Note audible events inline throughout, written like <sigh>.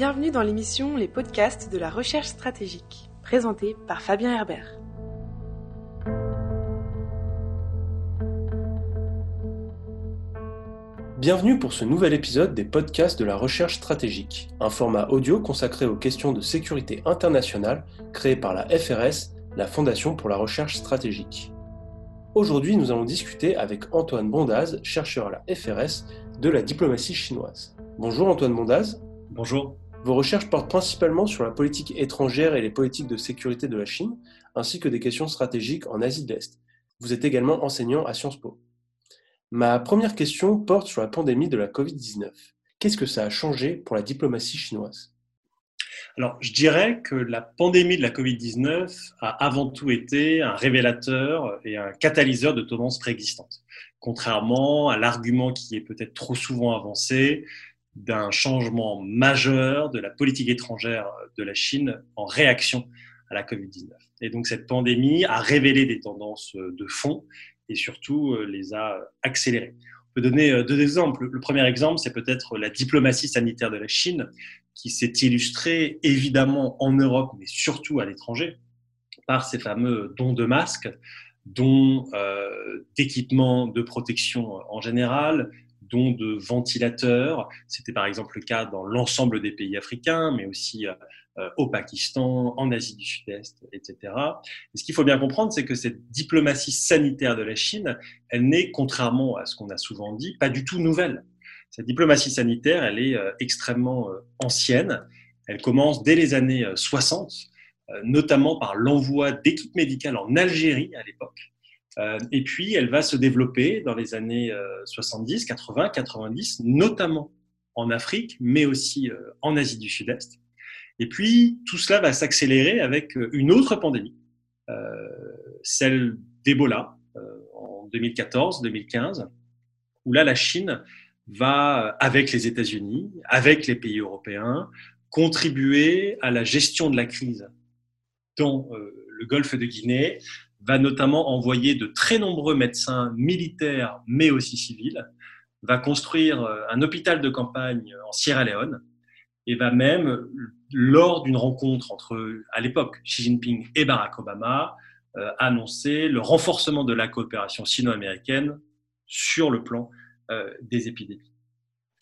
Bienvenue dans l'émission Les podcasts de la recherche stratégique, présentée par Fabien Herbert. Bienvenue pour ce nouvel épisode des podcasts de la recherche stratégique, un format audio consacré aux questions de sécurité internationale créé par la FRS, la Fondation pour la recherche stratégique. Aujourd'hui, nous allons discuter avec Antoine Bondaz, chercheur à la FRS de la diplomatie chinoise. Bonjour Antoine Bondaz. Bonjour. Vos recherches portent principalement sur la politique étrangère et les politiques de sécurité de la Chine, ainsi que des questions stratégiques en Asie de l'Est. Vous êtes également enseignant à Sciences Po. Ma première question porte sur la pandémie de la Covid-19. Qu'est-ce que ça a changé pour la diplomatie chinoise? Alors, je dirais que la pandémie de la Covid-19 a avant tout été un révélateur et un catalyseur de tendances préexistantes. Contrairement à l'argument qui est peut-être trop souvent avancé d'un changement majeur de la politique étrangère de la Chine en réaction à la Covid-19. Et donc, cette pandémie a révélé des tendances de fond et surtout euh, les a accélérées. On peut donner euh, deux exemples. Le premier exemple, c'est peut-être la diplomatie sanitaire de la Chine, qui s'est illustrée évidemment en Europe, mais surtout à l'étranger, par ces fameux dons de masques, dons euh, d'équipements de protection en général, dons de ventilateurs. C'était par exemple le cas dans l'ensemble des pays africains, mais aussi euh, au Pakistan, en Asie du Sud-Est, etc. Et ce qu'il faut bien comprendre, c'est que cette diplomatie sanitaire de la Chine, elle n'est, contrairement à ce qu'on a souvent dit, pas du tout nouvelle. Cette diplomatie sanitaire, elle est euh, extrêmement euh, ancienne. Elle commence dès les années 60, euh, notamment par l'envoi d'équipes médicales en Algérie à l'époque. Et puis, elle va se développer dans les années 70, 80, 90, notamment en Afrique, mais aussi en Asie du Sud-Est. Et puis, tout cela va s'accélérer avec une autre pandémie, celle d'Ebola en 2014-2015, où là, la Chine va, avec les États-Unis, avec les pays européens, contribuer à la gestion de la crise dans euh, le golfe de Guinée, va notamment envoyer de très nombreux médecins militaires, mais aussi civils, va construire euh, un hôpital de campagne en Sierra Leone et va même, lors d'une rencontre entre, à l'époque, Xi Jinping et Barack Obama, euh, annoncer le renforcement de la coopération sino-américaine sur le plan euh, des épidémies.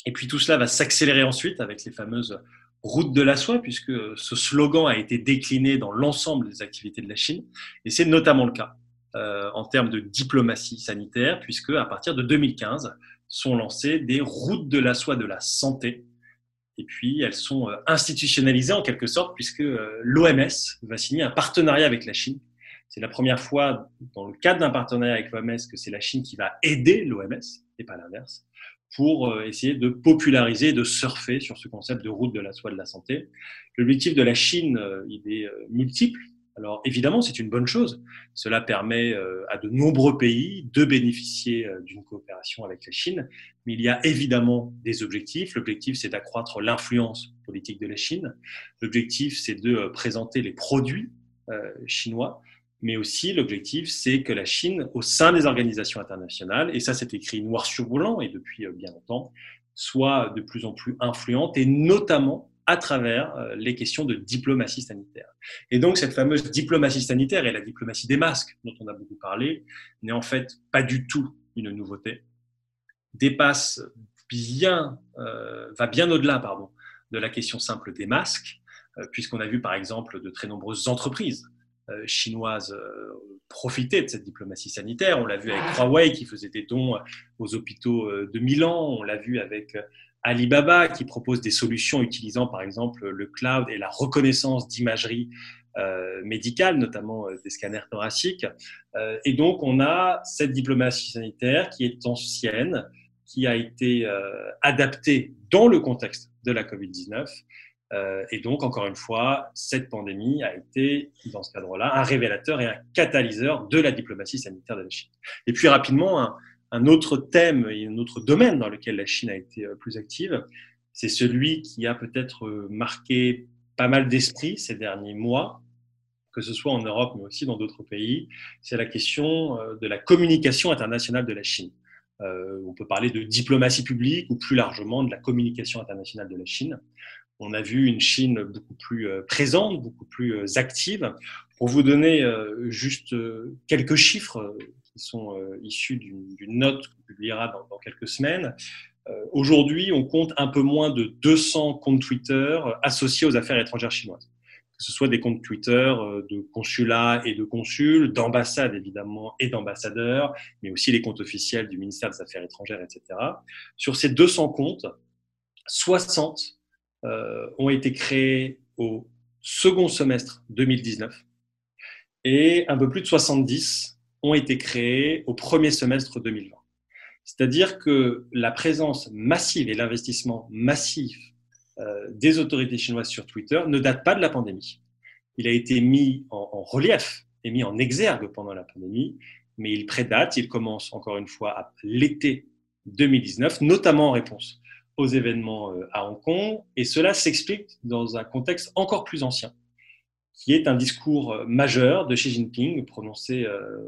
Et puis tout cela va s'accélérer ensuite avec les fameuses routes de la soie, puisque ce slogan a été décliné dans l'ensemble des activités de la Chine. Et c'est notamment le cas euh, en termes de diplomatie sanitaire, puisque à partir de 2015 sont lancées des routes de la soie de la santé. Et puis elles sont euh, institutionnalisées en quelque sorte, puisque l'OMS va signer un partenariat avec la Chine. C'est la première fois dans le cadre d'un partenariat avec l'OMS que c'est la Chine qui va aider l'OMS et pas l'inverse, pour euh, essayer de populariser, de surfer sur ce concept de route de la soie de la santé. L'objectif de la Chine, euh, il est euh, multiple. Alors évidemment, c'est une bonne chose. Cela permet à de nombreux pays de bénéficier d'une coopération avec la Chine. Mais il y a évidemment des objectifs. L'objectif, c'est d'accroître l'influence politique de la Chine. L'objectif, c'est de présenter les produits chinois mais aussi l'objectif, c'est que la Chine, au sein des organisations internationales, et ça c'est écrit noir sur blanc et depuis euh, bien longtemps, soit de plus en plus influente, et notamment à travers euh, les questions de diplomatie sanitaire. Et donc cette fameuse diplomatie sanitaire et la diplomatie des masques, dont on a beaucoup parlé, n'est en fait pas du tout une nouveauté, dépasse bien, euh, va bien au-delà pardon, de la question simple des masques, puisqu'on a vu par exemple de très nombreuses entreprises euh, chinoises euh, profiter de cette diplomatie sanitaire. On l'a vu avec Huawei qui faisait des dons aux hôpitaux euh, de Milan. On l'a vu avec Alibaba qui propose des solutions utilisant par exemple le cloud et la reconnaissance d'imagerie médicale, notamment des scanners thoraciques. et donc on a cette diplomatie sanitaire qui est ancienne, qui a été adaptée dans le contexte de la Covid-19 euh, et donc, encore une fois, cette pandémie a été, dans ce cadre-là, un révélateur et un catalyseur de la diplomatie sanitaire de la Chine. Et puis, rapidement, un, autre thème et un autre domaine dans lequel la Chine a été euh, plus active, c'est celui qui a peut-être euh, marqué pas mal d'esprit ces derniers mois, que ce soit en Europe, mais aussi dans d'autres pays, c'est la question de la communication internationale de la Chine. on peut parler de diplomatie publique ou plus largement de la communication internationale de la Chine. On a vu une Chine beaucoup plus présente, beaucoup plus active. Pour vous donner juste quelques chiffres qui sont issus d'une note qu'on publiera dans, quelques semaines, aujourd'hui, on compte un peu moins de 200 comptes Twitter associés aux affaires étrangères chinoises que ce soit des comptes Twitter euh, de consulats et de consuls, d'ambassades évidemment et d'ambassadeurs, mais aussi les comptes officiels du ministère des Affaires étrangères, etc. Sur ces 200 comptes, 60 euh, ont été créés au second semestre 2019 et un peu plus de 70 ont été créés au premier semestre 2020. C'est-à-dire que la présence massive et l'investissement massif euh, des autorités chinoises sur Twitter ne date pas de la pandémie. Il a été mis en, relief et mis en exergue pendant la pandémie, mais il prédate, il commence encore une fois à l'été 2019, notamment en réponse aux événements euh, à Hong Kong, et cela s'explique dans un contexte encore plus ancien, qui est un discours euh, majeur de Xi Jinping prononcé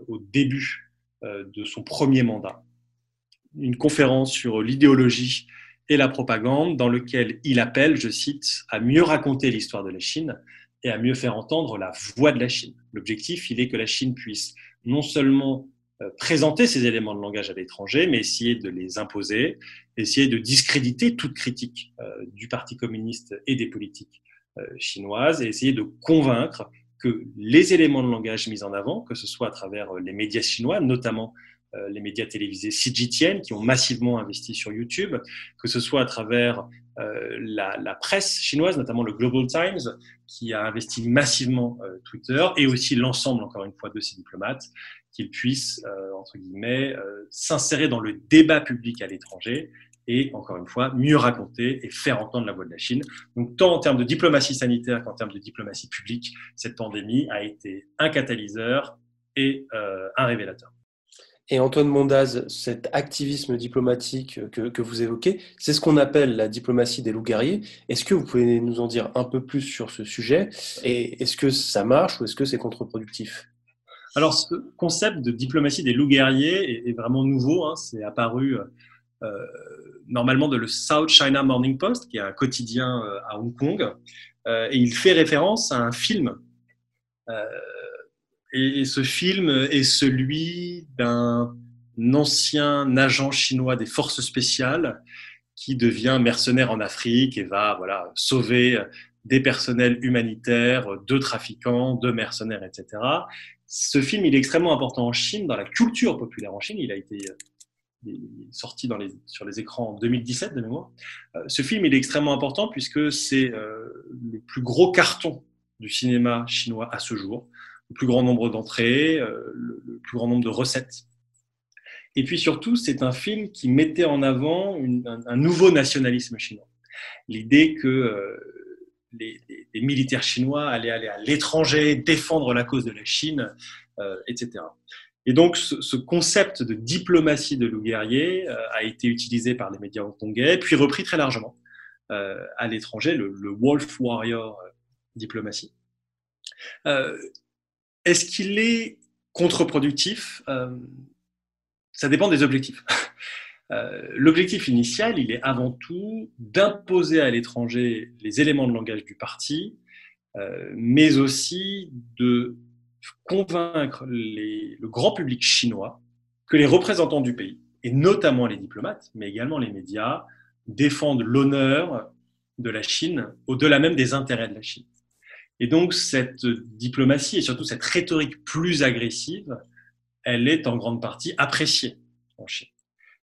au début de son premier mandat, une conférence sur l'idéologie et la propagande, dans lequel il appelle, je cite, à mieux raconter l'histoire de la Chine et à mieux faire entendre la voix de la Chine. L'objectif, il est que la Chine puisse non seulement euh, présenter ces éléments de langage à l'étranger, mais essayer de les imposer, essayer de discréditer toute critique euh, du Parti communiste et des politiques euh, chinoises, et essayer de convaincre que les éléments de langage mis en avant, que ce soit à travers les médias chinois, notamment euh, les médias télévisés CGTN qui ont massivement investi sur YouTube, que ce soit à travers euh, la, presse chinoise, notamment le Global Times, qui a investi massivement euh, Twitter, et aussi l'ensemble, encore une fois, de ces diplomates, qu'ils puissent, entre guillemets, s'insérer dans le débat public à l'étranger et, encore une fois, mieux raconter et faire entendre la voix de la Chine. Donc, tant en termes de diplomatie sanitaire qu'en termes de diplomatie publique, cette pandémie a été un catalyseur et un révélateur. Et Antoine Mondaz, cet activisme diplomatique que, vous évoquez, c'est ce qu'on appelle la diplomatie des loups guerriers. Est-ce que vous pouvez nous en dire un peu plus sur ce sujet? Et est-ce que ça marche ou est-ce que c'est contre-productif? Alors, ce concept de diplomatie des loups guerriers est, vraiment nouveau. Hein. C'est apparu euh, normalement de le South China Morning Post, qui est un quotidien euh, à Hong Kong. Euh, et il fait référence à un film et, ce film est celui d'un ancien agent chinois des forces spéciales qui devient mercenaire en Afrique et va voilà, sauver des personnels humanitaires, de trafiquants, de mercenaires, etc. Ce film, il est extrêmement important en Chine, dans la culture populaire en Chine. Il a été sorti dans les, sur les écrans en 2017 de mémoire. Euh, ce film, il est extrêmement important puisque c'est euh, le plus gros carton du cinéma chinois à ce jour le plus grand nombre d'entrées, euh, le, plus grand nombre de recettes. Et puis surtout, c'est un film qui mettait en avant un, nouveau nationalisme chinois. L'idée que euh, les, militaires chinois allaient aller à l'étranger, défendre la cause de la Chine, euh, etc. Et donc, ce, concept de diplomatie de loup guerrier a été utilisé par les médias hongkongais, puis repris très largement à l'étranger, le, le, Wolf Warrior diplomatie. Est-ce qu'il est contre-productif? Euh, Ça dépend des objectifs. <laughs> Euh, l'objectif initial, il est avant tout d'imposer à l'étranger les éléments de langage du parti, euh, mais aussi de convaincre le grand public chinois que les représentants du pays, et notamment les diplomates, mais également les médias, défendent l'honneur de la Chine au-delà même des intérêts de la Chine. Et donc, cette diplomatie et surtout cette rhétorique plus agressive, elle est en grande partie appréciée en Chine.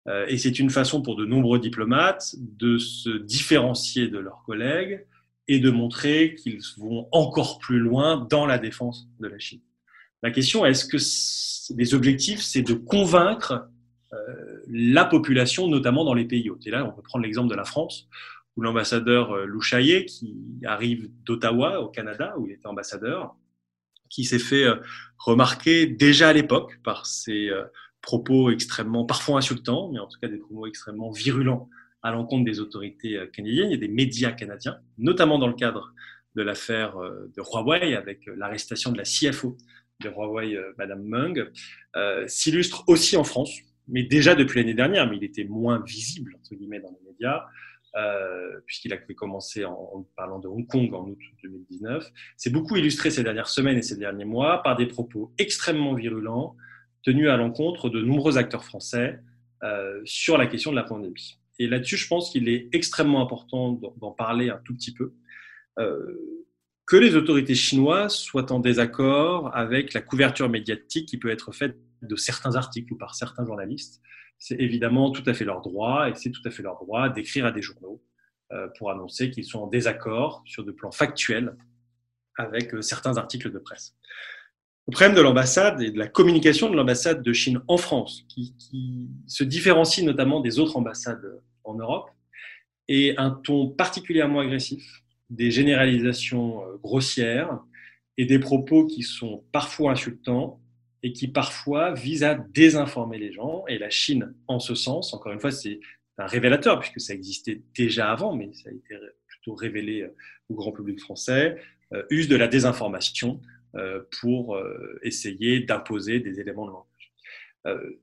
Euh, et c'est une façon pour de nombreux diplomates de se différencier de leurs collègues et de montrer qu'ils vont encore plus loin dans la défense de la Chine. La question est-ce que les objectifs, c'est de convaincre euh, la population, notamment dans les pays hauts. Et là, on peut prendre l'exemple de la France, ou l'ambassadeur euh, Lou Chaillet, qui arrive d'Ottawa, au Canada, où il était ambassadeur, qui s'est fait euh, remarquer déjà à l'époque par ses euh, propos extrêmement, parfois insultants, mais en tout cas des propos extrêmement virulents à l'encontre des autorités canadiennes et des médias canadiens, notamment dans le cadre de l'affaire de Huawei avec l'arrestation de la CFO de Huawei, Madame Meng, s'illustre aussi en France, mais déjà depuis l'année dernière, mais il était moins visible, entre guillemets, dans les médias, euh, puisqu'il a commencé en, parlant de Hong Kong en août 2019, s'est beaucoup illustré ces dernières semaines et ces derniers mois par des propos extrêmement virulents tenus à l'encontre de nombreux acteurs français euh, sur la question de la pandémie. Et là-dessus, je pense qu'il est extrêmement important d'en parler un tout petit peu. Euh, que les autorités chinoises soient en désaccord avec la couverture médiatique qui peut être faite de certains articles ou par certains journalistes, c'est évidemment tout à fait leur droit et c'est tout à fait leur droit d'écrire à des journaux euh, pour annoncer qu'ils sont en désaccord sur des plans factuels avec euh, certains articles de presse. Le problème de l'ambassade et de la communication de l'ambassade de Chine en France, qui, qui, se différencie notamment des autres ambassades en Europe, est un ton particulièrement agressif des généralisations euh, grossières et des propos qui sont parfois insultants et qui parfois visent à désinformer les gens. Et la Chine, en ce sens, encore une fois, c'est un révélateur, puisque ça existait déjà avant, mais ça a été plutôt révélé euh, au grand public français, euh, use de la désinformation pour essayer d'imposer des éléments de langage.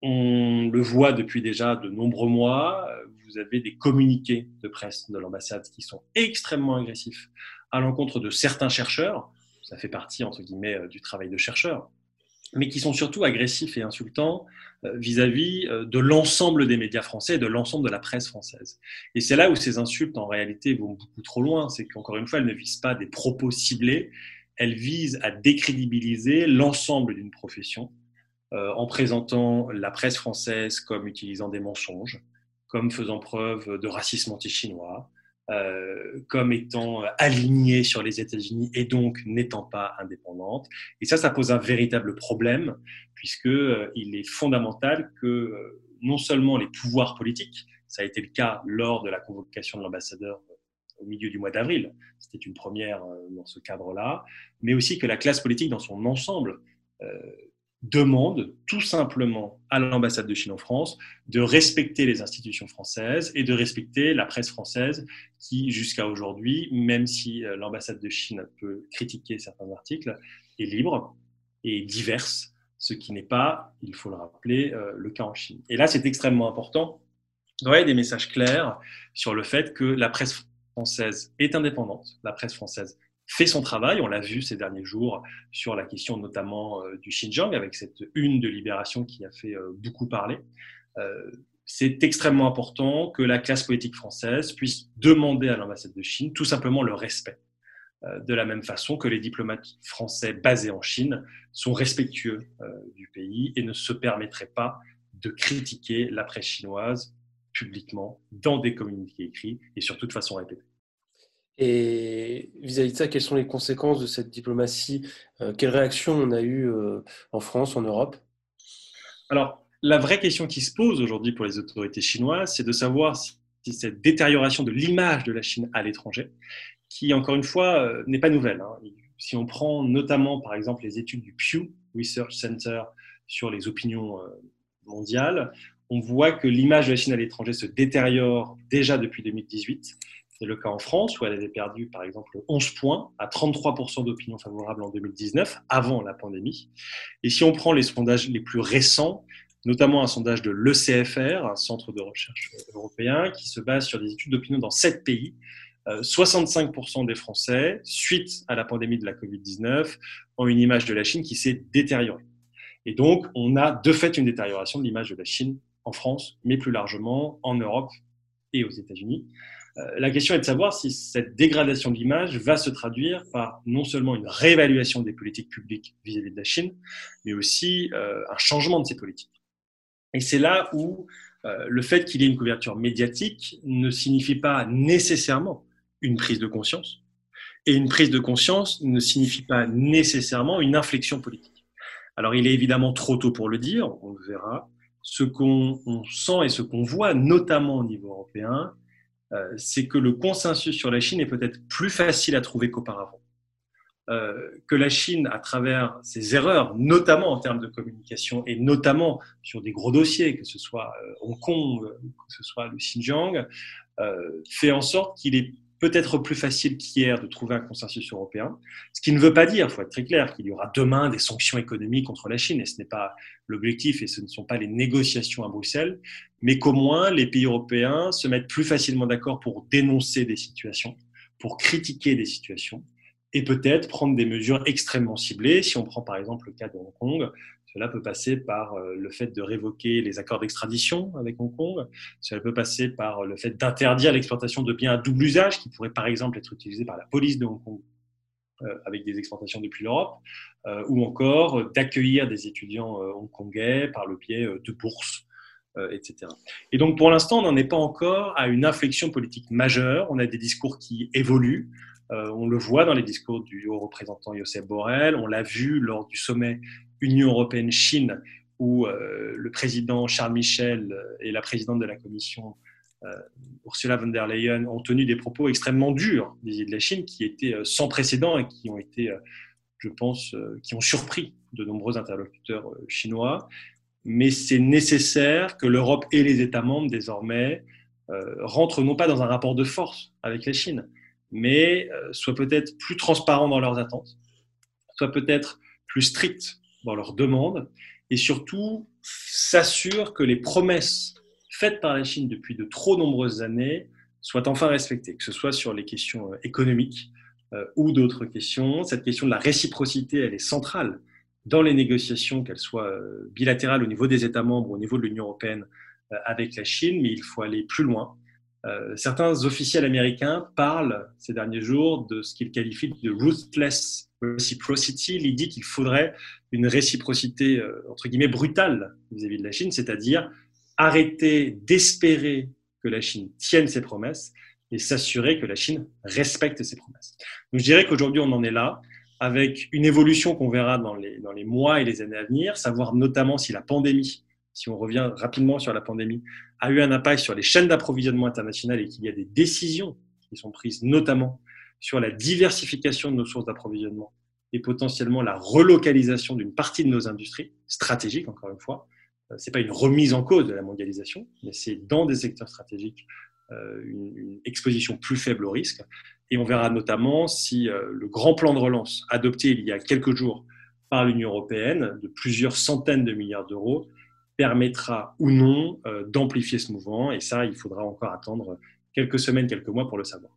On le voit depuis déjà de nombreux mois vous avez des communiqués de presse de l'ambassade qui sont extrêmement agressifs à l'encontre de certains chercheurs. Ça fait partie, entre guillemets, euh, du travail de chercheur, mais qui sont surtout agressifs et insultants euh, vis-à-vis euh, de l'ensemble des médias français et de l'ensemble de la presse française. Et c'est là où ces insultes, en réalité, vont beaucoup trop loin. C'est qu'encore une fois, elles ne visent pas des propos ciblés, elles visent à décrédibiliser l'ensemble d'une profession en présentant la presse française comme utilisant des mensonges, comme faisant preuve de racisme anti-chinois, euh, comme étant alignée sur les États-Unis et donc n'étant pas indépendante. Et ça, ça pose un véritable problème, puisqu'il euh, est fondamental que euh, non seulement les pouvoirs politiques, ça a été le cas lors de la convocation de l'ambassadeur au milieu du mois d'avril, c'était une première dans ce cadre-là, mais aussi que la classe politique dans son ensemble demande tout simplement à l'ambassade de Chine en France de respecter les institutions françaises et de respecter la presse française qui, jusqu'à aujourd'hui, même si euh, l'ambassade de Chine peut critiquer certains articles, est libre et diverse, ce qui n'est pas, il faut le rappeler, euh, le cas en Chine. Et là, c'est extrêmement important d'envoyer des messages clairs sur le fait que la presse française est indépendante, la presse française fait son travail. On l'a vu ces derniers jours sur la question notamment euh, du Xinjiang, avec cette une de libération qui a fait euh, beaucoup parler. Euh, c'est extrêmement important que la classe politique française puisse demander à l'ambassade de Chine tout simplement le respect. De la même façon que les diplomates français basés en Chine sont respectueux du pays et ne se permettraient pas de critiquer la presse chinoise publiquement dans des communiqués écrits et surtout de façon répétée. Vis-à-vis de ça, quelles sont les conséquences de cette diplomatie euh, Quelle réaction on a eu euh, en France, en Europe? Alors, la vraie question qui se pose aujourd'hui pour les autorités chinoises, c'est de savoir si, cette détérioration de l'image de la Chine à l'étranger, qui, encore une fois, euh, n'est pas nouvelle. Hein. Si on prend notamment, par exemple, les études du Pew Research Center sur les opinions mondiales, on voit que l'image de la Chine à l'étranger se détériore déjà depuis 2018 c'est le cas en France, où elle avait perdu, par exemple, 11 points à 33% d'opinion favorable en 2019, avant la pandémie. Et si on prend les sondages les plus récents, notamment un sondage de l'ECFR, un centre de recherche européen, qui se base sur des études d'opinion dans sept pays, 65% euh, des Français, suite à la pandémie de la Covid-19, ont une image de la Chine qui s'est détériorée. Et donc, on a de fait une détérioration de l'image de la Chine en France, mais plus largement en Europe et aux États-Unis. Euh, la question est de savoir si cette dégradation de l'image va se traduire par non seulement une réévaluation des politiques publiques vis-à-vis de la Chine, mais aussi euh, un changement de ces politiques. Et c'est là où euh, le fait qu'il y ait une couverture médiatique ne signifie pas nécessairement une prise de conscience, et une prise de conscience ne signifie pas nécessairement une inflexion politique. Alors il est évidemment trop tôt pour le dire, on le verra. Ce qu'on sent et ce qu'on voit, notamment au niveau européen, c'est que le consensus sur la Chine est peut-être plus facile à trouver qu'auparavant. Euh, que la Chine, à travers ses erreurs, notamment en termes de communication et notamment sur des gros dossiers, que ce soit euh, Hong Kong, que ce soit le Xinjiang, fait en sorte qu'il est peut-être plus facile qu'hier de trouver un consensus européen, ce qui ne veut pas dire, il faut être très clair, qu'il y aura demain des sanctions économiques contre la Chine, et ce n'est pas l'objectif, et ce ne sont pas les négociations à Bruxelles, mais qu'au moins les pays européens se mettent plus facilement d'accord pour dénoncer des situations, pour critiquer des situations, et peut-être prendre des mesures extrêmement ciblées. Si on prend par exemple le cas de Hong Kong, cela peut passer par euh, le fait de révoquer les accords d'extradition avec Hong Kong. Cela peut passer par le fait d'interdire l'exportation de biens à double usage qui pourraient par exemple être utilisés par la police de Hong Kong euh, avec des exportations depuis l'Europe, euh, ou encore d'accueillir des étudiants hongkongais par le biais de bourses. etc. Et donc pour l'instant, on n'en est pas encore à une inflexion politique majeure. On a des discours qui évoluent. on le voit dans les discours du haut représentant Josep Borrell. On l'a vu lors du sommet Union européenne-Chine, où euh, le président Charles Michel et la présidente de la Commission euh, Ursula von der Leyen ont tenu des propos extrêmement durs vis-à-vis de la Chine, qui étaient euh, sans précédent et qui ont été, je pense, qui ont surpris de nombreux interlocuteurs chinois. Mais c'est nécessaire que l'Europe et les États membres désormais rentrent non pas dans un rapport de force avec la Chine, mais soient peut-être plus transparents dans leurs attentes, soient peut-être plus stricts dans leurs demandes et surtout s'assure que les promesses faites par la Chine depuis de trop nombreuses années soient enfin respectées, que ce soit sur les questions euh, économiques euh, ou d'autres questions. Cette question de la réciprocité, elle est centrale dans les négociations, qu'elles soient euh, bilatérales au niveau des États membres, au niveau de l'Union européenne avec la Chine, mais il faut aller plus loin. certains officiels américains parlent ces derniers jours de ce qu'ils qualifient de ruthless reciprocity, l'idée qu'il faudrait une réciprocité, euh, entre guillemets, brutale vis-à-vis de la Chine, c'est-à-dire arrêter d'espérer que la Chine tienne ses promesses et s'assurer que la Chine respecte ses promesses. Donc, je dirais qu'aujourd'hui, on en est là, avec une évolution qu'on verra dans les, dans les mois et les années à venir, savoir notamment si la pandémie, si on revient rapidement sur la pandémie, a eu un impact sur les chaînes d'approvisionnement internationales et qu'il y a des décisions qui sont prises notamment sur la diversification de nos sources d'approvisionnement et potentiellement la relocalisation d'une partie de nos industries stratégiques, encore une fois. Euh, Ce n'est pas une remise en cause de la mondialisation, mais c'est dans des secteurs stratégiques euh, une, exposition plus faible au risque. Et on verra notamment si euh, le grand plan de relance adopté il y a quelques jours par l'Union européenne de plusieurs centaines de milliards d'euros permettra ou non d'amplifier ce mouvement. Et ça, il faudra encore attendre quelques semaines, quelques mois pour le savoir.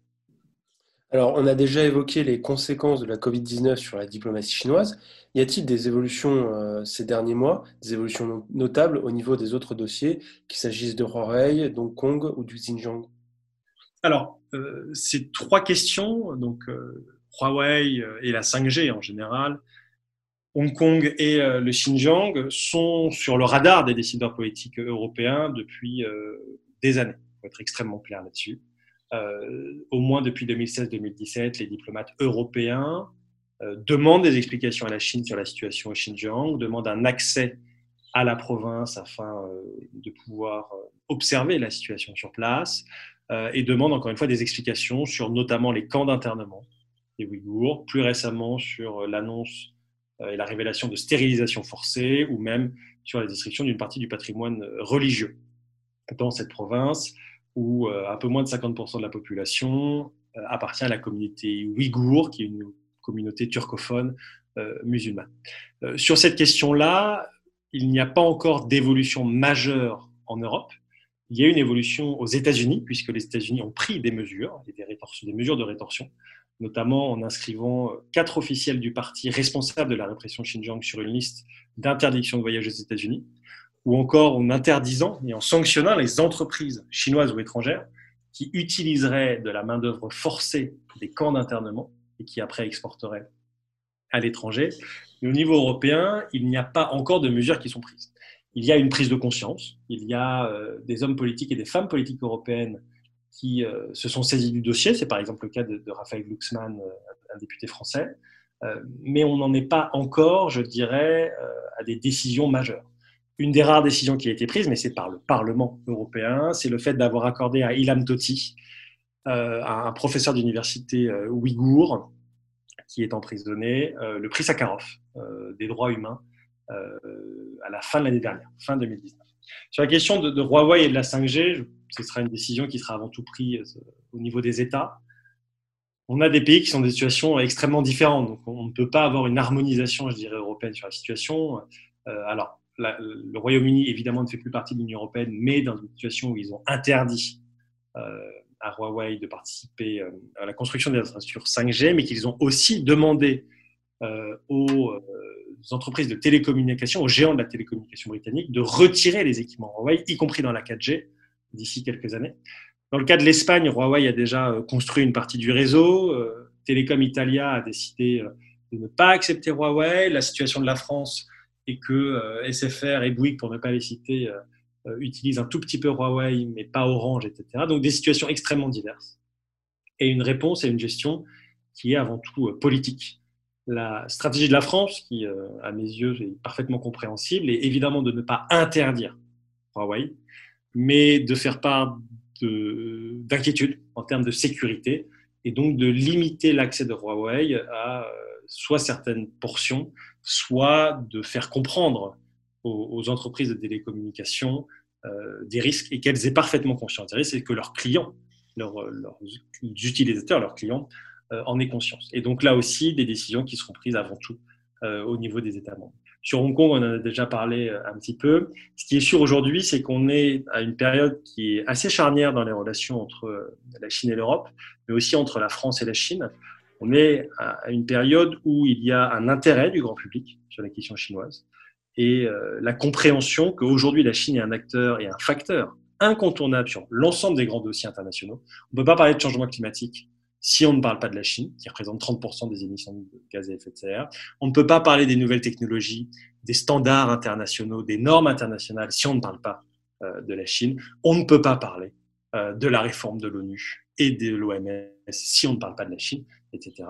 Alors, on a déjà évoqué les conséquences de la Covid-19 sur la diplomatie chinoise. Y a-t-il des évolutions euh, ces derniers mois, des évolutions notables au niveau des autres dossiers, qu'il s'agisse de Huawei, d'Hong Kong ou du Xinjiang? Alors, euh, ces trois questions, donc euh, Huawei et la 5G en général, Hong Kong et le Xinjiang, sont sur le radar des décideurs politiques européens depuis des années. Faut être extrêmement clair là-dessus. Euh, au moins depuis 2016-2017, les diplomates européens euh, demandent des explications à la Chine sur la situation au Xinjiang, demandent un accès à la province afin euh, de pouvoir observer la situation sur place et demandent encore une fois des explications sur notamment les camps d'internement des Ouïghours, plus récemment sur l'annonce et la révélation de stérilisation forcée ou même sur la destruction d'une partie du patrimoine religieux dans cette province où euh, un peu moins de 50% de la population euh, appartient à la communauté ouïghour, qui est une communauté turcophone euh, musulmane. sur cette question-là, il n'y a pas encore d'évolution majeure en Europe. Il y a une évolution aux États-Unis, puisque les États-Unis ont pris des mesures, des, des mesures de rétorsion, notamment en inscrivant quatre officiels du parti responsables de la répression Xinjiang sur une liste d'interdiction de voyage aux États-Unis ou encore en interdisant et en sanctionnant les entreprises chinoises ou étrangères qui utiliseraient de la main-d'œuvre forcée des camps d'internement et qui après exporteraient à l'étranger. Mais au niveau européen, il n'y a pas encore de mesures qui sont prises. Il y a une prise de conscience, il y a euh, des hommes politiques et des femmes politiques européennes qui euh, se sont saisis du dossier. C'est par exemple le cas de, Raphaël Glucksmann, euh, un député français. mais on n'en est pas encore, je dirais, à des décisions majeures. Une des rares décisions qui a été prise, mais c'est par le Parlement européen, c'est le fait d'avoir accordé à Ilham Toti, euh, un professeur d'université euh, ouïghour, qui est emprisonné, euh, le prix Sakharov des droits humains à la fin de l'année dernière, fin 2019. Sur la question de, Huawei et de la 5G, ce sera une décision qui sera avant tout prise au niveau des États. on a des pays qui sont dans des situations extrêmement différentes. Donc, on ne peut pas avoir une harmonisation, je dirais, européenne sur la situation. Euh, le Royaume-Uni, évidemment, ne fait plus partie de l'Union européenne, mais dans une situation où ils ont interdit euh, à Huawei de participer euh, à la construction des infrastructures 5G, mais qu'ils ont aussi demandé aux entreprises de télécommunications, aux géants de la télécommunication britannique, de retirer les équipements Huawei, y compris dans la 4G, d'ici quelques années. Dans le cas de l'Espagne, Huawei a déjà euh, construit une partie du réseau. Euh, Telecom Italia a décidé euh, de ne pas accepter Huawei. La situation de la France est que SFR et Bouygues, pour ne pas les citer, utilisent un tout petit peu Huawei, mais pas Orange, etc. Donc des situations extrêmement diverses. Et une réponse et une gestion qui est avant tout politique. La stratégie de la France, qui à mes yeux est parfaitement compréhensible, est évidemment de ne pas interdire Huawei, mais de faire part d'inquiétude en termes de sécurité et donc de limiter l'accès de Huawei à euh, soit certaines portions, soit de faire comprendre aux, entreprises de télécommunications euh, des risques et qu'elles aient parfaitement conscience des risques et que leurs clients, leurs, utilisateurs, leurs clients en aient conscience. Et donc là aussi, des décisions qui seront prises avant tout euh, au niveau des États membres. Sur Hong Kong, on en a déjà parlé euh, un petit peu. Ce qui est sûr aujourd'hui, c'est qu'on est à une période qui est assez charnière dans les relations entre euh, la Chine et l'Europe, mais aussi entre la France et la Chine. On est à une période où il y a un intérêt du grand public sur la question chinoise et euh, la compréhension qu'aujourd'hui la Chine est un acteur et un facteur incontournable sur l'ensemble des grands dossiers internationaux. On ne peut pas parler de changement climatique si on ne parle pas de la Chine, qui représente 30% des émissions de gaz à effet de serre. On ne peut pas parler des nouvelles technologies, des standards internationaux, des normes internationales, si on ne parle pas euh, de la Chine. On ne peut pas parler euh, de la réforme de l'ONU et de l'OMS si on ne parle pas de la Chine, etc.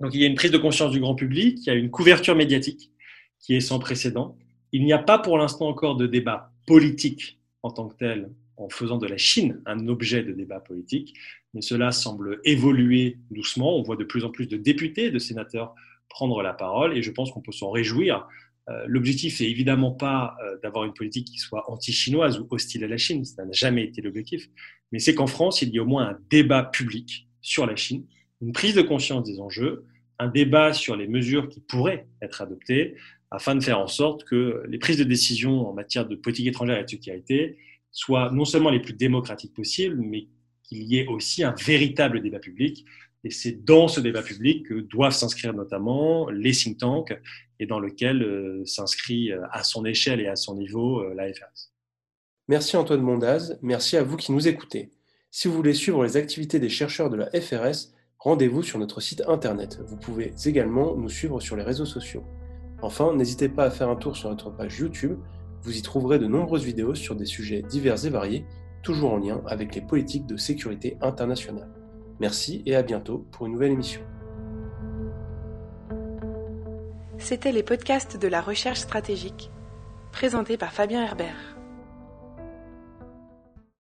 Donc il y a une prise de conscience du grand public, il y a une couverture médiatique qui est sans précédent. Il n'y a pas pour l'instant encore de débat politique en tant que tel en faisant de la Chine un objet de débat politique, mais cela semble évoluer doucement. On voit de plus en plus de députés, de sénateurs prendre la parole, et je pense qu'on peut s'en réjouir. Euh, l'objectif n'est évidemment pas euh, d'avoir une politique qui soit anti-chinoise ou hostile à la Chine, ça n'a jamais été l'objectif, mais c'est qu'en France, il y a au moins un débat public sur la Chine, une prise de conscience des enjeux, un débat sur les mesures qui pourraient être adoptées, afin de faire en sorte que les prises de décision en matière de politique étrangère et de sécurité soient non seulement les plus démocratiques possibles, mais qu'il y ait aussi un véritable débat public. Et c'est dans ce débat public que doivent s'inscrire notamment les think tanks et dans lequel euh, s'inscrit euh, à son échelle et à son niveau euh, la FRS. Merci Antoine Mondaz, merci à vous qui nous écoutez. Si vous voulez suivre les activités des chercheurs de la FRS, rendez-vous sur notre site internet. Vous pouvez également nous suivre sur les réseaux sociaux. Enfin, n'hésitez pas à faire un tour sur notre page YouTube vous y trouverez de nombreuses vidéos sur des sujets divers et variés, toujours en lien avec les politiques de sécurité internationale. Merci et à bientôt pour une nouvelle émission. C'était les podcasts de la recherche stratégique, présentés par Fabien Herbert.